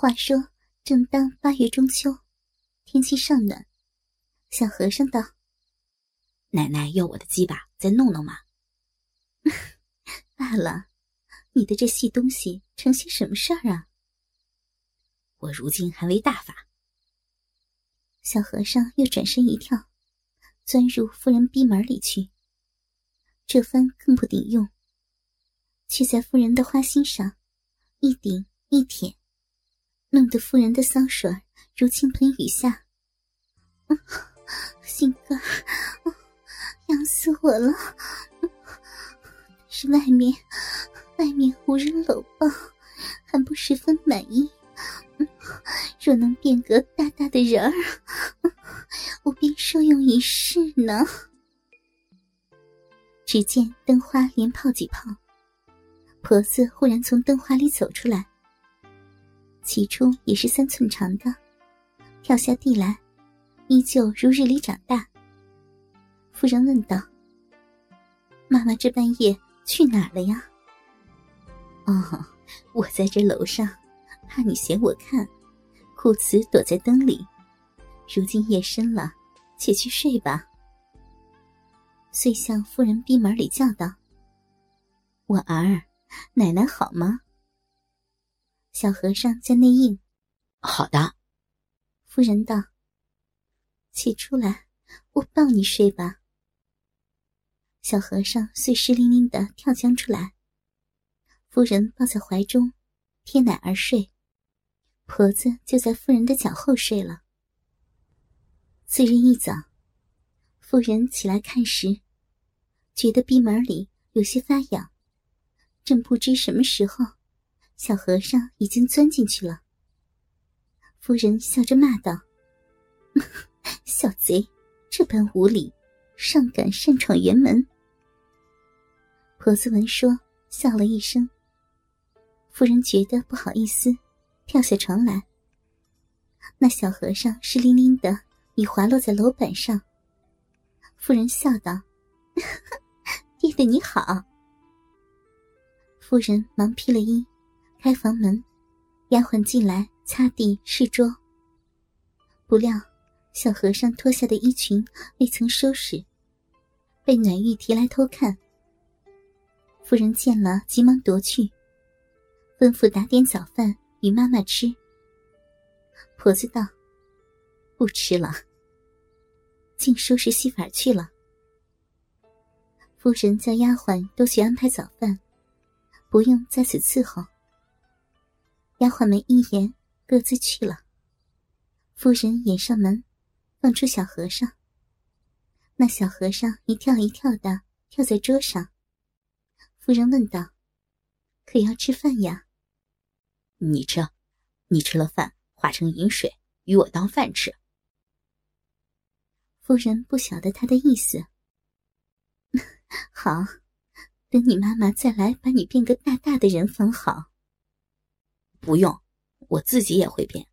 话说，正当八月中秋，天气尚暖，小和尚道：“奶奶要我的鸡巴再弄弄吗？”罢了，你的这细东西成些什么事儿啊？我如今还为大法。小和尚又转身一跳，钻入夫人逼门里去。这番更不顶用，却在夫人的花心上一顶一舔，弄得夫人的骚水如倾盆雨下。心肝，痒死我了！是外面，外面无人搂抱，还不十分满意。若能变个大大的人儿，我便受用一世呢。只见灯花连泡几泡，婆子忽然从灯花里走出来。起初也是三寸长的，跳下地来，依旧如日里长大。夫人问道：“妈妈这半夜去哪了呀？”“哦，我在这楼上，怕你嫌我看。”故此躲在灯里，如今夜深了，且去睡吧。遂向夫人闭门里叫道：“我儿，奶奶好吗？”小和尚在内应：“好的。”夫人道：“起出来，我抱你睡吧。”小和尚遂湿淋淋的跳将出来，夫人抱在怀中，贴奶而睡。婆子就在夫人的脚后睡了。次日一早，夫人起来看时，觉得闭门里有些发痒，正不知什么时候，小和尚已经钻进去了。夫人笑着骂道：“ 小贼，这般无礼，尚敢擅闯辕门！”婆子闻说，笑了一声。夫人觉得不好意思。跳下床来，那小和尚湿淋淋的，已滑落在楼板上。夫人笑道：“ 爹爹你好。”夫人忙披了衣，开房门，丫鬟进来擦地拭桌。不料小和尚脱下的衣裙未曾收拾，被暖玉提来偷看。夫人见了，急忙夺去，吩咐打点早饭。与妈妈吃。婆子道：“不吃了。”竟收拾戏法去了。夫人叫丫鬟都去安排早饭，不用在此伺候。丫鬟们一言，各自去了。夫人掩上门，放出小和尚。那小和尚一跳一跳的跳在桌上。夫人问道：“可要吃饭呀？”你吃，你吃了饭化成饮水，与我当饭吃。夫人不晓得他的意思。好，等你妈妈再来把你变个大大的人方好。不用，我自己也会变，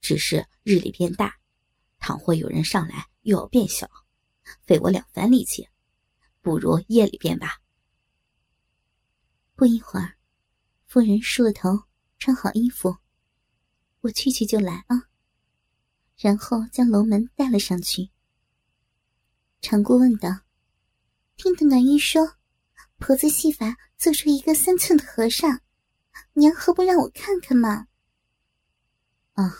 只是日里变大，倘或有人上来又要变小，费我两番力气，不如夜里变吧。不一会儿，夫人梳了头。穿好衣服，我去去就来啊。然后将楼门带了上去。长姑问道：“听得暖玉说，婆子戏法做出一个三寸的和尚，娘何不让我看看嘛？”啊，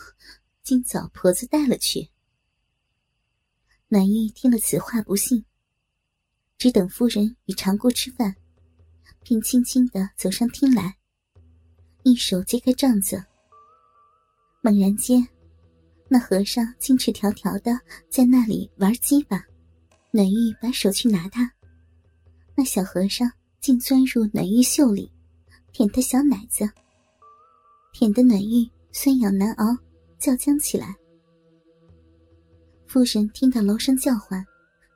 今早婆子带了去。暖玉听了此话不信，只等夫人与长姑吃饭，便轻轻的走上厅来。一手揭开帐子，猛然间，那和尚精赤条条的在那里玩鸡巴。暖玉把手去拿他，那小和尚竟钻入暖玉袖里，舔他小奶子，舔得暖玉酸痒难熬，叫僵起来。夫人听到楼上叫唤，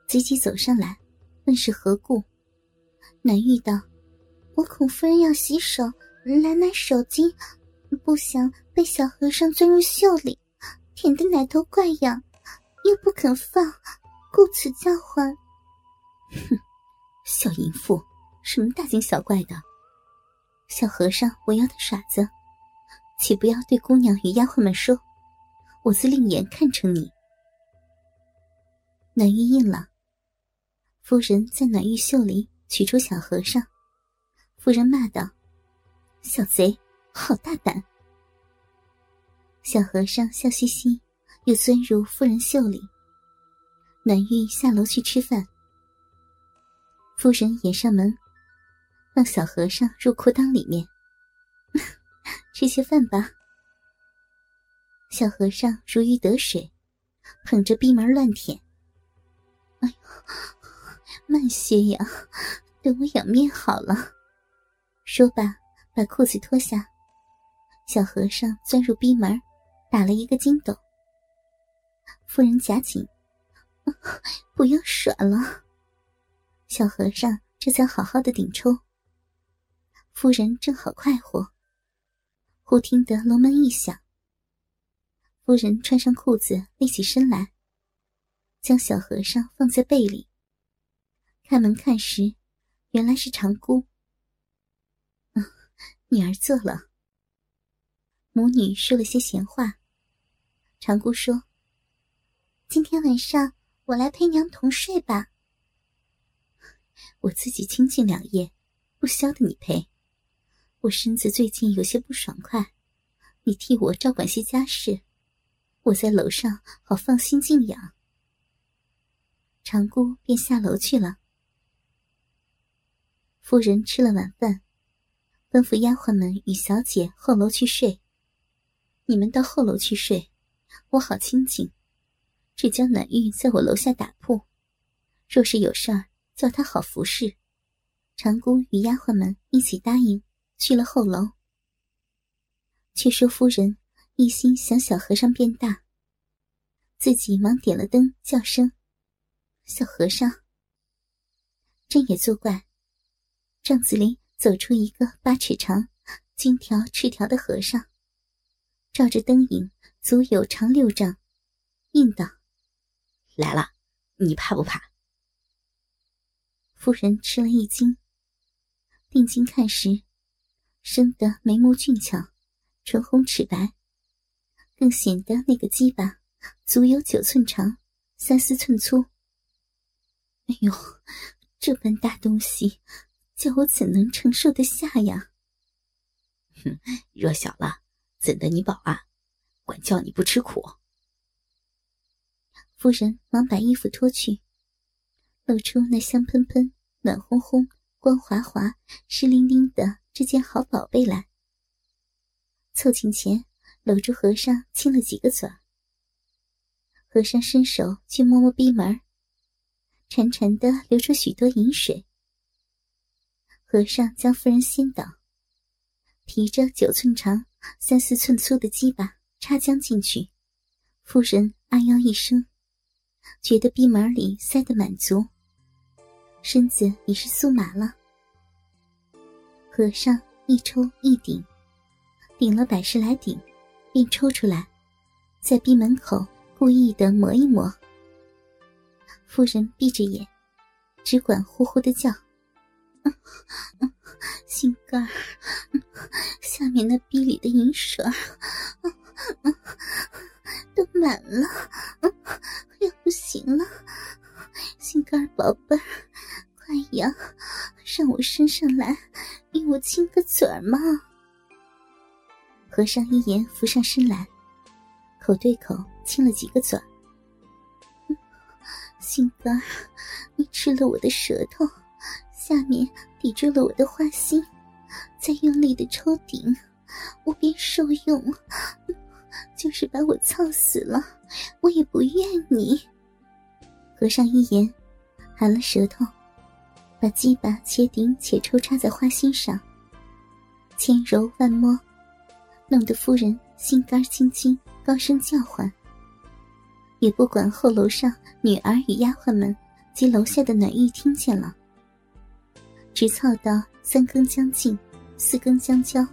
急急走上来，问是何故。暖玉道：“我恐夫人要洗手。”来拿手巾，不想被小和尚钻入袖里，舔得奶头怪痒，又不肯放，故此叫唤。哼，小淫妇，什么大惊小怪的？小和尚，我要的傻子，且不要对姑娘与丫鬟们说，我自另眼看成你。暖玉应了。夫人在暖玉袖里取出小和尚，夫人骂道：“小贼，好大胆！”小和尚笑嘻嘻，又钻入夫人袖里。暖玉下楼去吃饭，夫人掩上门，让小和尚入裤裆里面 吃些饭吧。小和尚如鱼得水，捧着闭门乱舔。哎呦！慢些呀，等我仰面好了。说罢，把裤子脱下，小和尚钻入逼门，打了一个筋斗。夫人夹紧，不要耍了。小和尚这才好好的顶抽。夫人正好快活，忽听得楼门一响，夫人穿上裤子，立起身来，将小和尚放在被里。开门看时，原来是长姑。嗯，女儿坐了。母女说了些闲话。长姑说：“今天晚上我来陪娘同睡吧。我自己清静两夜，不消得你陪。我身子最近有些不爽快，你替我照管些家事，我在楼上好放心静养。”长姑便下楼去了。夫人吃了晚饭，吩咐丫鬟们与小姐后楼去睡。你们到后楼去睡，我好清静。只叫暖玉在我楼下打铺，若是有事儿，叫他好服侍。长姑与丫鬟们一起答应，去了后楼。却说夫人一心想小和尚变大，自己忙点了灯，叫声：“小和尚。”朕也作怪。帐子里走出一个八尺长、金条赤条的和尚，照着灯影，足有长六丈，应道：“来了，你怕不怕？”夫人吃了一惊，定睛看时，生得眉目俊俏，唇红齿白，更显得那个鸡巴足有九寸长，三四寸粗。哎呦，这般大东西！叫我怎能承受得下呀？哼，弱小了，怎得你饱啊？管教你不吃苦。夫人忙把衣服脱去，露出那香喷喷、暖烘烘、光滑滑、湿淋淋的这件好宝贝来，凑近前搂住和尚亲了几个嘴。和尚伸手去摸摸逼门，潺潺的流出许多银水。和尚将夫人掀倒，提着九寸长、三四寸粗的鸡巴插将进去。夫人啊腰一声，觉得闭门里塞得满足，身子已是酥麻了。和尚一抽一顶，顶了百十来顶，便抽出来，在闭门口故意的磨一磨。夫人闭着眼，只管呼呼的叫。心肝儿，下面那逼里的银水儿都满了，要不行了。心肝儿宝贝儿，快呀，上我身上来，与我亲个嘴儿嘛。和尚一言扶上身来，口对口亲了几个嘴儿。心肝儿，你吃了我的舌头。下面抵住了我的花心，再用力的抽顶，我便受用。就是把我操死了，我也不怨你。和尚一言，含了舌头，把鸡巴且顶且抽插在花心上，千揉万摸，弄得夫人心肝轻轻，高声叫唤。也不管后楼上女儿与丫鬟们及楼下的暖玉听见了。直操到三更将近，四更将交。